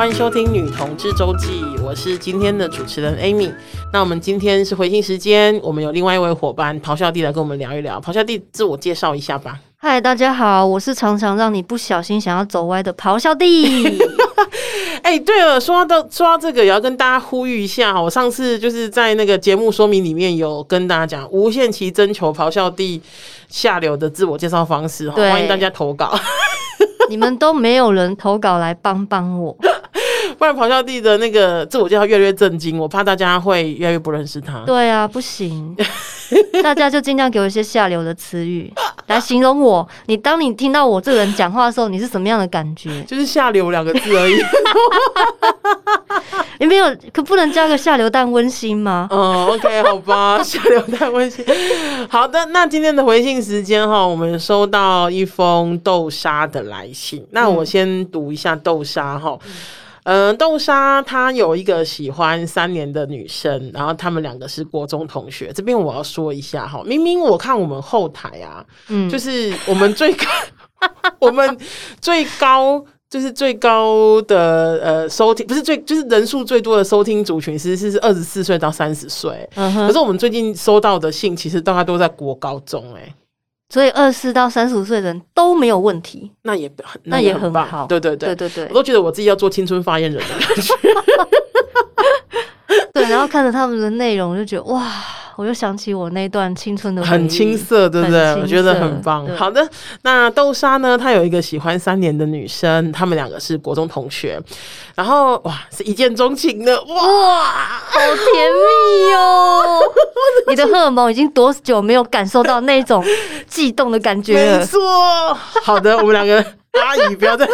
欢迎收听《女同志周记》，我是今天的主持人 Amy。那我们今天是回信时间，我们有另外一位伙伴咆哮帝来跟我们聊一聊。咆哮帝自我介绍一下吧。嗨，大家好，我是常常让你不小心想要走歪的咆哮帝。哎、欸，对了，说到说到这个，也要跟大家呼吁一下。我上次就是在那个节目说明里面有跟大家讲，无限期征求咆哮帝下流的自我介绍方式，欢迎大家投稿。你们都没有人投稿来帮帮我。不然咆哮帝的那个自我介绍越来越震惊，我怕大家会越来越不认识他。对啊，不行，大家就尽量给我一些下流的词语 来形容我。你当你听到我这个人讲话的时候，你是什么样的感觉？就是下流两个字而已。你没有，可不能加个下流但温馨吗？哦，OK，好吧，下流但温馨。好的，那今天的回信时间哈，我们收到一封豆沙的来信。那我先读一下豆沙哈。嗯嗯、呃，豆沙他有一个喜欢三年的女生，然后他们两个是国中同学。这边我要说一下哈，明明我看我们后台啊，嗯，就是我们最高，我们最高就是最高的呃收听，不是最就是人数最多的收听族群，其实是二十四岁到三十岁。嗯哼，可是我们最近收到的信，其实大概都在国高中哎、欸。所以二十四到三十五岁的人都没有问题，那也那也很好。对对对对对对，我都觉得我自己要做青春发言人的感觉。对，然后看着他们的内容，就觉得哇。我又想起我那段青春的很青涩，对不对？我觉得很棒。好的，那豆沙呢？他有一个喜欢三年的女生，他们两个是国中同学，然后哇，是一见钟情的哇，好甜蜜哦！你的荷尔蒙已经多久没有感受到那种悸动的感觉了？没错。好的，我们两个阿姨不要再。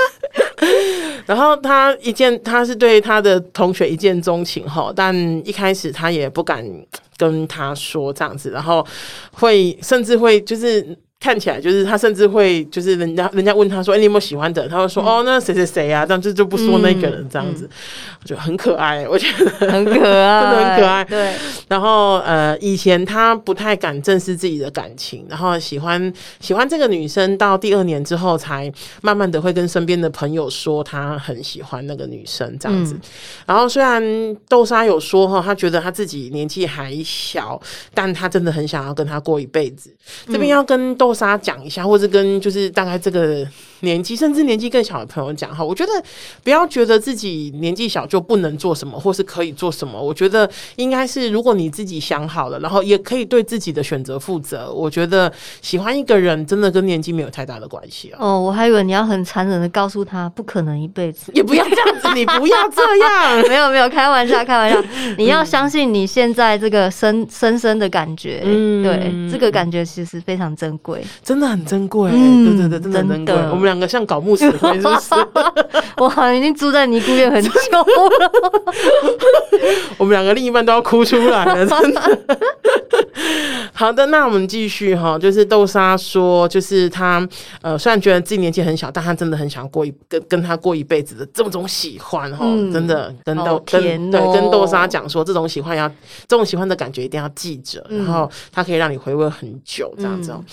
然后他一见，他是对他的同学一见钟情哈，但一开始他也不敢。跟他说这样子，然后会甚至会就是。看起来就是他，甚至会就是人家人家问他说：“哎、欸，你有没有喜欢的？”他会说：“嗯、哦，那谁谁谁啊？”这样就就不说那个人这样子，我觉得很可爱，我觉得很可爱，真的很可爱。对。然后呃，以前他不太敢正视自己的感情，然后喜欢喜欢这个女生，到第二年之后才慢慢的会跟身边的朋友说他很喜欢那个女生这样子。嗯、然后虽然豆沙有说哈，他觉得他自己年纪还小，但他真的很想要跟他过一辈子。这边要跟豆。沙讲一下，或者跟就是大概这个年纪，甚至年纪更小的朋友讲哈。我觉得不要觉得自己年纪小就不能做什么，或是可以做什么。我觉得应该是，如果你自己想好了，然后也可以对自己的选择负责。我觉得喜欢一个人真的跟年纪没有太大的关系哦。我还以为你要很残忍的告诉他，不可能一辈子，也不要这样子，你不要这样。没有没有，开玩笑开玩笑。你要相信你现在这个深深深的感觉，嗯，对，这个感觉其实非常珍贵。真的很珍贵，嗯、对对对，真的很珍贵。我们两个像搞木死灰，是不是？我好像已经住在尼姑院很久了。我们两个另一半都要哭出来了，真的。好的，那我们继续哈，就是豆沙说，就是他呃，虽然觉得自己年纪很小，但他真的很想过一跟跟他过一辈子的这种喜欢哈，嗯、真的跟豆、喔、跟对跟豆沙讲说，这种喜欢要这种喜欢的感觉一定要记着，嗯、然后他可以让你回味很久这样子。嗯。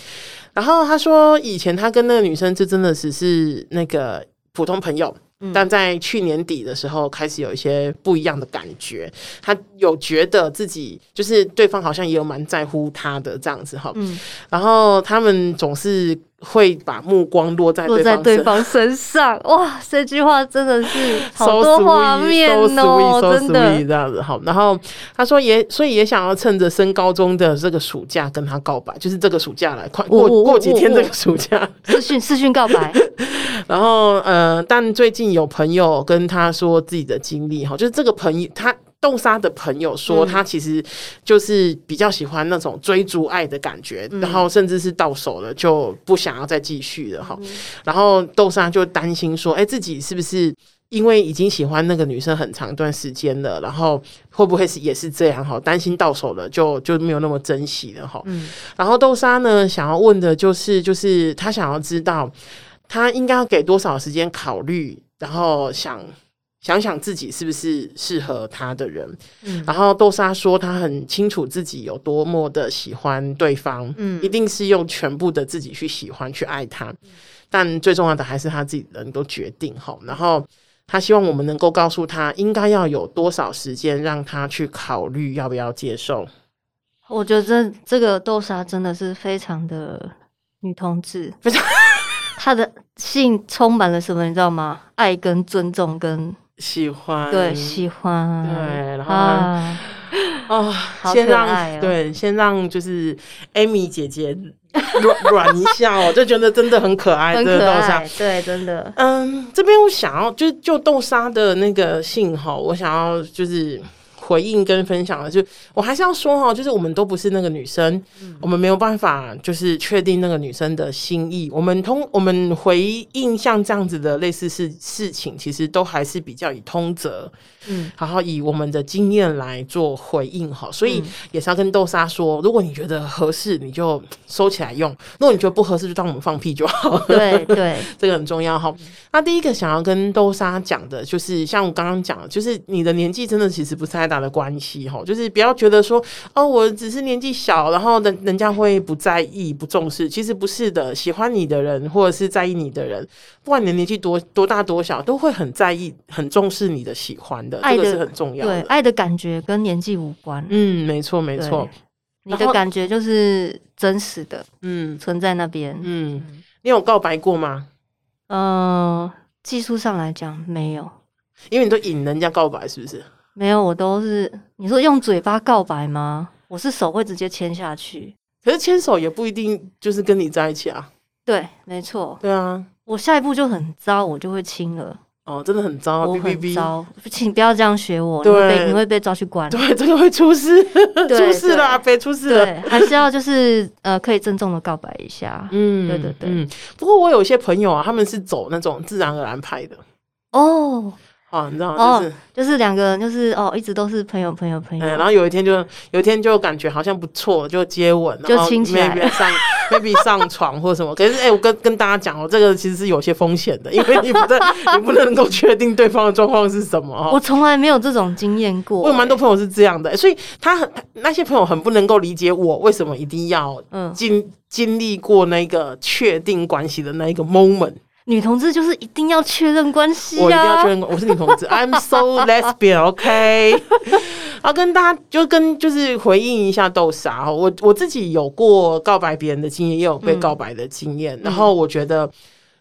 然后他说，以前他跟那个女生就真的只是那个普通朋友，嗯、但在去年底的时候开始有一些不一样的感觉。他有觉得自己就是对方好像也有蛮在乎他的这样子哈。嗯、然后他们总是。会把目光落在落在对方身上，哇！这句话真的是 好多画面哦，真的这样子哈。然后他说也，所以也想要趁着升高中的这个暑假跟他告白，就是这个暑假来快过过几天这个暑假视讯视讯告白。然后呃，但最近有朋友跟他说自己的经历哈，就是这个朋友他。豆沙的朋友说，他其实就是比较喜欢那种追逐爱的感觉，嗯、然后甚至是到手了就不想要再继续了哈。嗯、然后豆沙就担心说，哎、欸，自己是不是因为已经喜欢那个女生很长一段时间了，然后会不会是也是这样哈？担心到手了就就没有那么珍惜了哈。嗯、然后豆沙呢，想要问的就是，就是他想要知道，他应该要给多少时间考虑，然后想。想想自己是不是适合他的人，嗯，然后豆沙说他很清楚自己有多么的喜欢对方，嗯，一定是用全部的自己去喜欢去爱他，但最重要的还是他自己能够决定哈。然后他希望我们能够告诉他应该要有多少时间让他去考虑要不要接受。我觉得这这个豆沙真的是非常的女同志，非常，她的性充满了什么，你知道吗？爱跟尊重跟喜欢，对，喜欢，对，然后啊，哦，先让对，先让就是 Amy 姐姐软 软一下哦，就觉得真的很可爱，豆沙可爱，对，真的，嗯，这边我想要就是就豆沙的那个信哈，我想要就是。回应跟分享的，就我还是要说哈，就是我们都不是那个女生，嗯、我们没有办法就是确定那个女生的心意。我们通我们回应像这样子的类似事事情，其实都还是比较以通则，嗯，然后以我们的经验来做回应哈。所以也是要跟豆沙说，如果你觉得合适，你就收起来用；如果你觉得不合适，就当我们放屁就好。对对，这个很重要哈。那第一个想要跟豆沙讲的，就是像我刚刚讲的，就是你的年纪真的其实不是太大的关系哈，就是不要觉得说哦，我只是年纪小，然后人人家会不在意、不重视，其实不是的。喜欢你的人或者是在意你的人，不管你的年纪多多大多小，都会很在意、很重视你的喜欢的，这个是很重要的。对，爱的感觉跟年纪无关。嗯，没错，没错。你的感觉就是真实的，嗯，存在那边。嗯，你有告白过吗？嗯、呃，技术上来讲没有，因为你都引人家告白，是不是？没有，我都是你说用嘴巴告白吗？我是手会直接牵下去，可是牵手也不一定就是跟你在一起啊。对，没错。对啊，我下一步就很糟，我就会亲了。哦，真的很糟，啊，我很糟，请不要这样学我，对你会被你会被抓去关，对，真的会出事，出事了，别出事了。对，还是要就是呃，可以郑重的告白一下。嗯，对对对。嗯，不过我有一些朋友啊，他们是走那种自然而然派的。哦。哦，你知道吗？就是、哦、就是两个人，就是哦，一直都是朋友，朋友，朋友。然后有一天就有一天就感觉好像不错，就接吻，就亲起来，maybe 上 maybe 上床或什么。可是哎、欸，我跟跟大家讲哦，这个其实是有些风险的，因为你不能 你不能够确定对方的状况是什么哦。我从来没有这种经验过、欸，我有蛮多朋友是这样的，所以他很那些朋友很不能够理解我为什么一定要经经历过那个确定关系的那一个 moment。女同志就是一定要确认关系、啊，我一定要确认关，我是女同志，I'm so lesbian，OK。然后跟大家就跟就是回应一下豆沙，我我自己有过告白别人的经验，也有被告白的经验。嗯、然后我觉得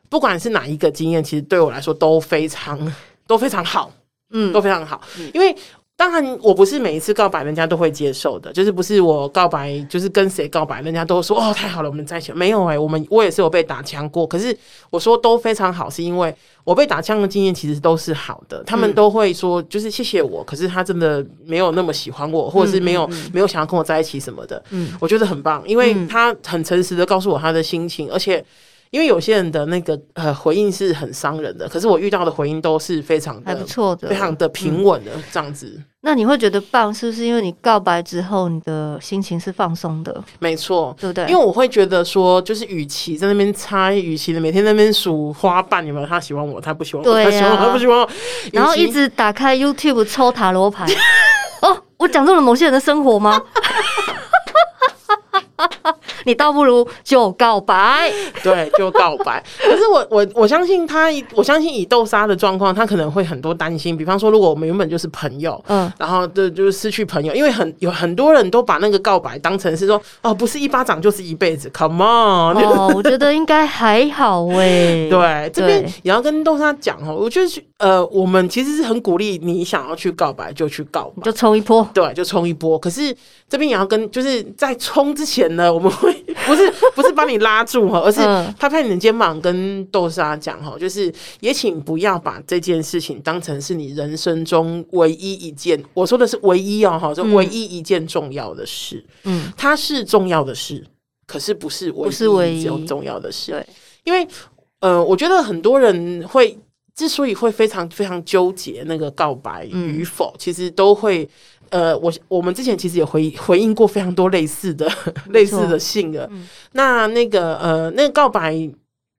不管是哪一个经验，其实对我来说都非常都非常好，嗯，都非常好，嗯、因为。当然，我不是每一次告白人家都会接受的，就是不是我告白，就是跟谁告白，人家都说哦太好了，我们在一起。没有哎、欸，我们我也是有被打枪过，可是我说都非常好，是因为我被打枪的经验其实都是好的。他们都会说就是谢谢我，可是他真的没有那么喜欢我，或者是没有没有想要跟我在一起什么的。嗯，我觉得很棒，因为他很诚实的告诉我他的心情，而且。因为有些人的那个呃回应是很伤人的，可是我遇到的回应都是非常的还不错的，非常的平稳的这样子。那你会觉得棒，是不是因为你告白之后，你的心情是放松的？没错，对不对？因为我会觉得说，就是与其在那边猜，与其每天在那边数花瓣，有没有他喜欢我，他不喜欢我，啊、他喜欢我，他不喜欢我，然后一直打开 YouTube 抽塔罗牌。哦，我讲中了某些人的生活吗？你倒不如就告白，对，就告白。可是我我我相信他，我相信以豆沙的状况，他可能会很多担心。比方说，如果我们原本就是朋友，嗯，然后就就是失去朋友，因为很有很多人都把那个告白当成是说，哦，不是一巴掌就是一辈子，Come on。哦，我觉得应该还好 喂。对，这边也要跟豆沙讲哦，我觉得呃，我们其实是很鼓励你想要去告白就去告白，就冲一波，对，就冲一波。可是这边也要跟，就是在冲之前呢，我们会。不是不是把你拉住哈，而是拍拍你的肩膀，跟豆沙讲哈，就是也请不要把这件事情当成是你人生中唯一一件，我说的是唯一哦哈，就唯一一件重要的事。嗯，它是重要的事，可是不是唯一唯一件重要的事。对，因为呃，我觉得很多人会之所以会非常非常纠结那个告白与否，其实都会。呃，我我们之前其实也回回应过非常多类似的类似的信了。嗯、那那个呃，那个告白，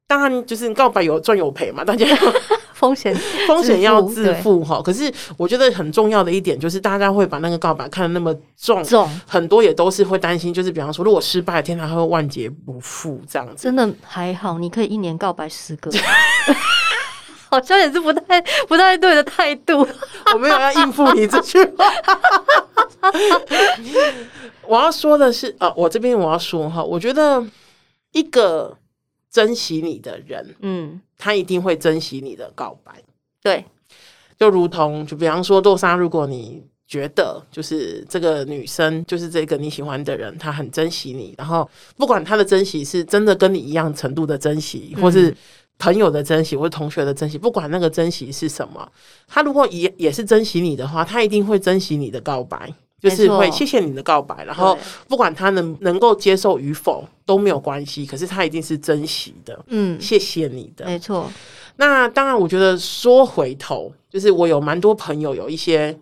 当然就是告白有赚有赔嘛，大家 风险风险要自负哈。可是我觉得很重要的一点就是，大家会把那个告白看得那么重，重很多也都是会担心，就是比方说，如果失败，天哪，他会万劫不复这样子。真的还好，你可以一年告白十个。好像也是不太不太对的态度。我没有要应付你这句话。我要说的是，呃，我这边我要说哈，我觉得一个珍惜你的人，嗯，他一定会珍惜你的告白。对，就如同就比方说豆沙，如果你觉得就是这个女生，就是这个你喜欢的人，她很珍惜你，然后不管她的珍惜是真的跟你一样程度的珍惜，或是朋友的珍惜，或者同学的珍惜，不管那个珍惜是什么，他如果也也是珍惜你的话，他一定会珍惜你的告白。就是会谢谢你的告白，然后不管他能能够接受与否都没有关系，可是他一定是珍惜的。嗯，谢谢你的，没错。那当然，我觉得说回头，就是我有蛮多朋友有一些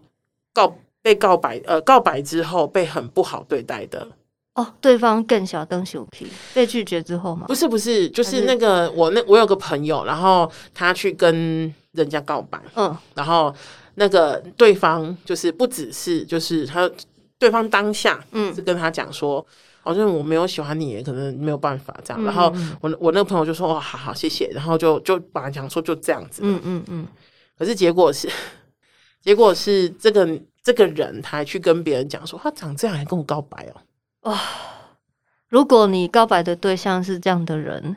告被告白，呃，告白之后被很不好对待的。哦，对方更小更小皮被拒绝之后吗？不是，不是，就是那个我那我有个朋友，然后他去跟人家告白，嗯，然后。那个对方就是不只是，就是他对方当下嗯是跟他讲说，好像我没有喜欢你，可能没有办法这样。然后我我那个朋友就说，哦，好好谢谢，然后就就本来想说就这样子，嗯嗯嗯。可是结果是，结果是这个这个人他还去跟别人讲说，他长这样还跟我告白哦。哇，如果你告白的对象是这样的人，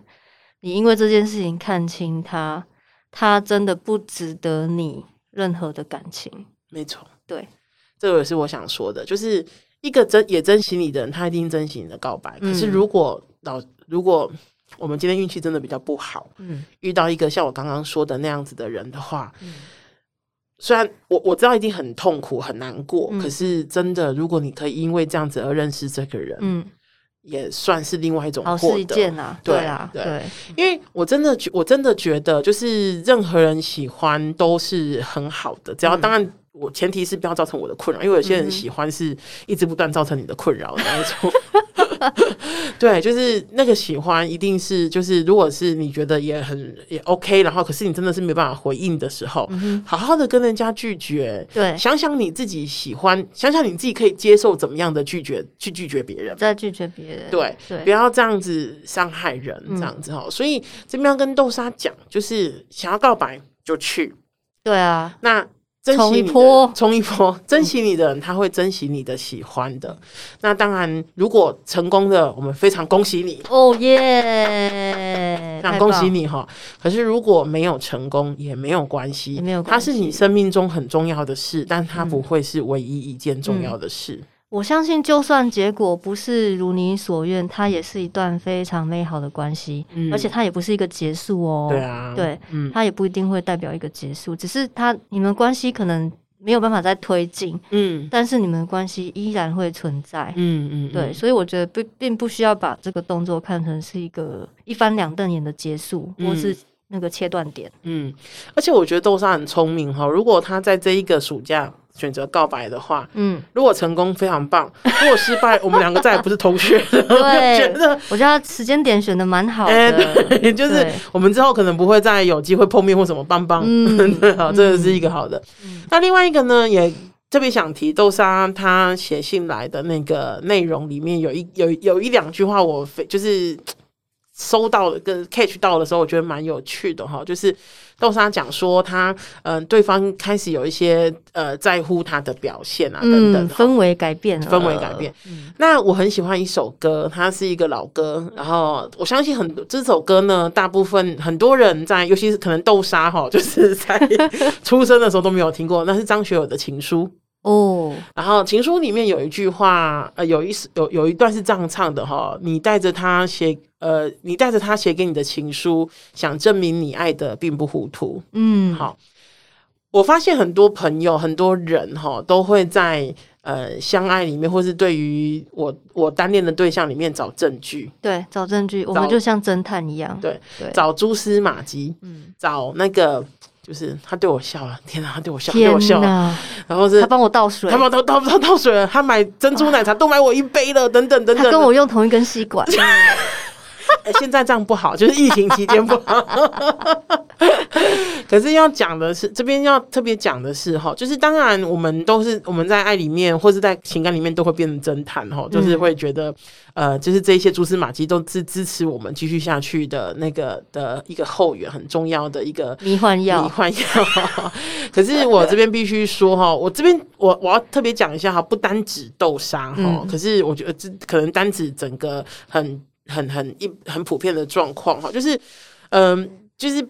你因为这件事情看清他，他真的不值得你。任何的感情，没错，对，这个也是我想说的，就是一个珍也珍惜你的人，他一定珍惜你的告白。嗯、可是如果老如果我们今天运气真的比较不好，嗯，遇到一个像我刚刚说的那样子的人的话，嗯、虽然我我知道一定很痛苦很难过，嗯、可是真的，如果你可以因为这样子而认识这个人，嗯。也算是另外一种获得，对啊，对，因为我真的觉，我真的觉得，就是任何人喜欢都是很好的，只要当然。我前提是不要造成我的困扰，因为有些人喜欢是一直不断造成你的困扰的那种。对，就是那个喜欢一定是就是，如果是你觉得也很也 OK，然后可是你真的是没办法回应的时候，嗯、好好的跟人家拒绝。对，想想你自己喜欢，想想你自己可以接受怎么样的拒绝，去拒绝别人，再拒绝别人。对，对不要这样子伤害人，这样子哈。嗯、所以这边要跟豆沙讲，就是想要告白就去。对啊，那。冲一波，冲一波，珍惜你的人，他会珍惜你的喜欢的。那当然，如果成功的，我们非常恭喜你哦耶！那恭喜你哈。可是如果没有成功，也没有关系，没有关系，它是你生命中很重要的事，但它不会是唯一一件重要的事。嗯我相信，就算结果不是如你所愿，它也是一段非常美好的关系，嗯、而且它也不是一个结束哦。对啊，对，嗯、它也不一定会代表一个结束，只是它你们关系可能没有办法再推进，嗯，但是你们关系依然会存在，嗯嗯，嗯对，所以我觉得并并不需要把这个动作看成是一个一翻两瞪眼的结束，嗯、或是那个切断点，嗯，而且我觉得豆沙很聪明哈，如果他在这一个暑假。选择告白的话，嗯，如果成功非常棒，如果失败，我们两个再也不是同学了。对，我觉得我觉得时间点选的蛮好的，欸、对，就是我们之后可能不会再有机会碰面或什么棒棒，嗯，对，好，这个是一个好的。嗯、那另外一个呢，也特别想提豆沙他写信来的那个内容里面有一有有一两句话，我非就是收到跟 catch 到的时候，我觉得蛮有趣的哈，就是。豆沙讲说他，嗯、呃，对方开始有一些呃在乎他的表现啊，等等，氛围改变，氛围改变。嗯、那我很喜欢一首歌，它是一个老歌，然后我相信很多这首歌呢，大部分很多人在，尤其是可能豆沙哈，就是在 出生的时候都没有听过，那是张学友的情书。哦，然后情书里面有一句话，呃，有一有有一段是这样唱的哈，你带着他写，呃，你带着他写给你的情书，想证明你爱的并不糊涂。嗯，好，我发现很多朋友、很多人哈，都会在呃相爱里面，或是对于我我单恋的对象里面找证据。对，找证据，我们就像侦探一样。对对，找蛛丝马迹，嗯，找那个。就是他对我笑了，天哪，他对我笑，他对我笑，然后是他帮我倒水，他帮我倒倒倒倒水了，他买珍珠奶茶都买我一杯了，等等等等，他跟我用同一根吸管，欸，现在这样不好，就是疫情期间不好。可是要讲的是，这边要特别讲的是哈，就是当然我们都是我们在爱里面或是在情感里面都会变成侦探哈，就是会觉得呃，就是这些蛛丝马迹都是支持我们继续下去的那个的一个后援，很重要的一个迷幻药。迷幻药。可是我这边必须说哈，我这边我我要特别讲一下哈，不单指豆沙哈，可是我觉得这可能单指整个很很很一很普遍的状况哈，就是嗯、呃，就是。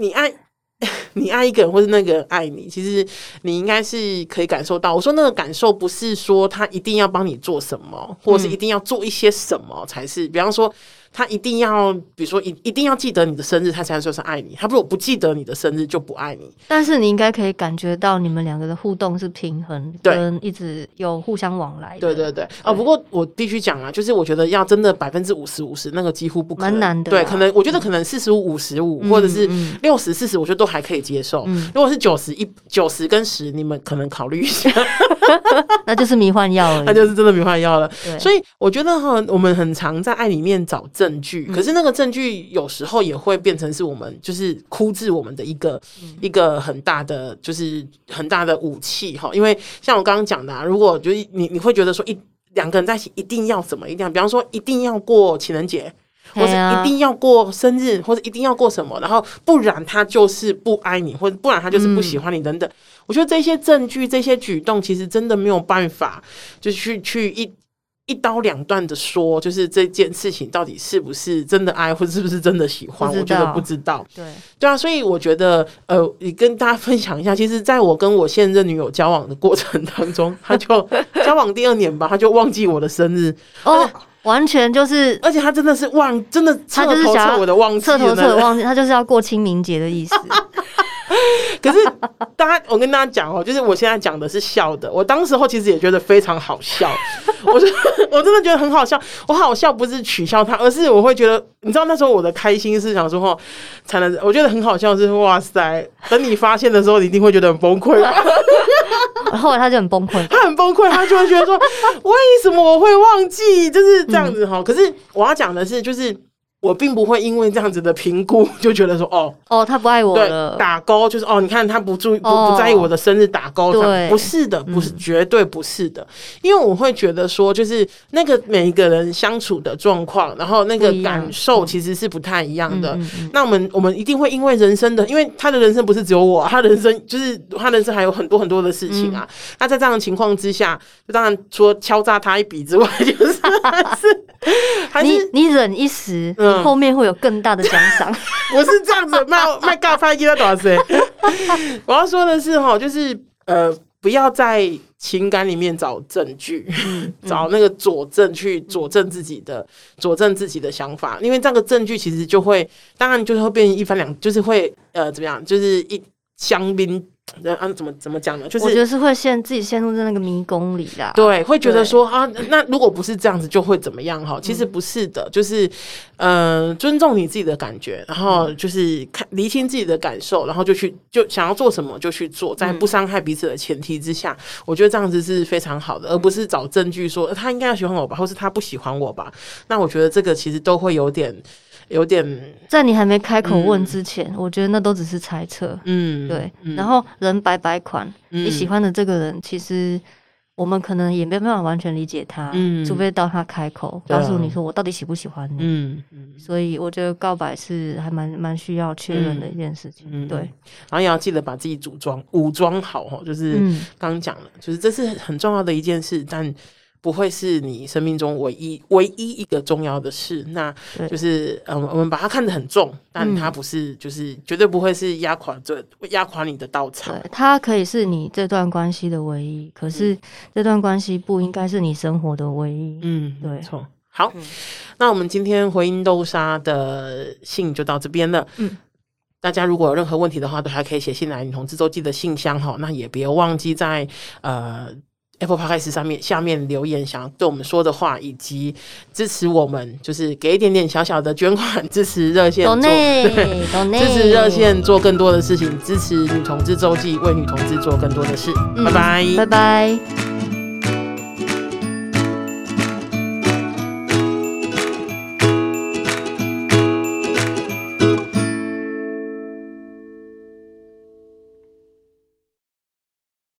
你爱 你爱一个人，或是那个人爱你，其实你应该是可以感受到。我说那个感受，不是说他一定要帮你做什么，或者是一定要做一些什么才是。比方说。他一定要，比如说一一定要记得你的生日，他才说是爱你。他如果不记得你的生日，就不爱你。但是你应该可以感觉到你们两个的互动是平衡，跟一直有互相往来。对对对。哦，不过我必须讲啊，就是我觉得要真的百分之五十五十，那个几乎不可能。蛮难的。对，可能我觉得可能四十五五十五，或者是六十四十，我觉得都还可以接受。如果是九十一九十跟十，你们可能考虑一下。那就是迷幻药了，那就是真的迷幻药了。所以我觉得哈，我们很常在爱里面找证据，可是那个证据有时候也会变成是我们就是枯治我们的一个一个很大的就是很大的武器哈。因为像我刚刚讲的，啊如果就是你你会觉得说一两个人在一起一定要怎么一定要，比方说一定要过情人节，或者一定要过生日，或者一定要过什么，然后不然他就是不爱你，或者不然他就是不喜欢你等等。我觉得这些证据、这些举动，其实真的没有办法，就去去一一刀两断的说，就是这件事情到底是不是真的爱，或者是不是真的喜欢，我觉得不知道。对对啊，所以我觉得，呃，你跟大家分享一下，其实在我跟我现任女友交往的过程当中，他就 交往第二年吧，他就忘记我的生日哦，完全就是，而且他真的是忘，真的他就是想我的忘记，彻头彻尾忘记，他就是要过清明节的意思。可是，大家，我跟大家讲哦，就是我现在讲的是笑的。我当时候其实也觉得非常好笑，我真我真的觉得很好笑。我好笑不是取笑他，而是我会觉得，你知道那时候我的开心是想说，哦，才能我觉得很好笑，是哇塞！等你发现的时候，你一定会觉得很崩溃。后来他就很崩溃，他很崩溃，他就会觉得说，为什么我会忘记？就是这样子哈。可是我要讲的是，就是。我并不会因为这样子的评估就觉得说哦哦，他不爱我了，打勾就是哦，你看他不注意不不在意我的生日打勾，对，不是的，不是绝对不是的，因为我会觉得说就是那个每一个人相处的状况，然后那个感受其实是不太一样的。那我们我们一定会因为人生的，因为他的人生不是只有我，他人生就是他人生还有很多很多的事情啊。那在这样的情况之下，就当然除了敲诈他一笔之外，就是还是你你忍一时。后面会有更大的奖赏，我是这样子卖卖尬拍给他多少钱？我要说的是哈，就是呃，不要在情感里面找证据，嗯、找那个佐证去佐证自己的佐证自己的想法，因为这个证据其实就会，当然就是会变成一翻两，就是会呃怎么样，就是一香槟。啊，怎么怎么讲呢？就是我觉得是会陷自己陷入在那个迷宫里啦。对，会觉得说啊，那如果不是这样子，就会怎么样？哈，其实不是的，就是嗯、呃，尊重你自己的感觉，然后就是看厘清自己的感受，然后就去就想要做什么就去做，在不伤害彼此的前提之下，我觉得这样子是非常好的，而不是找证据说他应该要喜欢我吧，或是他不喜欢我吧。那我觉得这个其实都会有点。有点，在你还没开口问之前，嗯、我觉得那都只是猜测。嗯，对。嗯、然后人百百款，嗯、你喜欢的这个人，其实我们可能也没办法完全理解他，嗯、除非到他开口告诉你说我到底喜不喜欢你。嗯嗯。所以我觉得告白是还蛮蛮需要确认的一件事情。嗯、对。然后也要记得把自己组装武装好哈，就是刚刚讲了，就是这是很重要的一件事，但。不会是你生命中唯一唯一一个重要的事，那就是嗯，我们把它看得很重，但它不是，就是绝对不会是压垮这压垮你的稻草。对，它可以是你这段关系的唯一，可是这段关系不应该是你生活的唯一。嗯，对，没错。好，那我们今天回音豆沙的信就到这边了。嗯，大家如果有任何问题的话，都还可以写信来女同志周记的信箱哈。那也别忘记在呃。Apple Podcast 上面下面留言，想要对我们说的话，以及支持我们，就是给一点点小小的捐款，支持热线做，对，支持热线做更多的事情，支持女同志周记，为女同志做更多的事。嗯、拜拜，拜拜。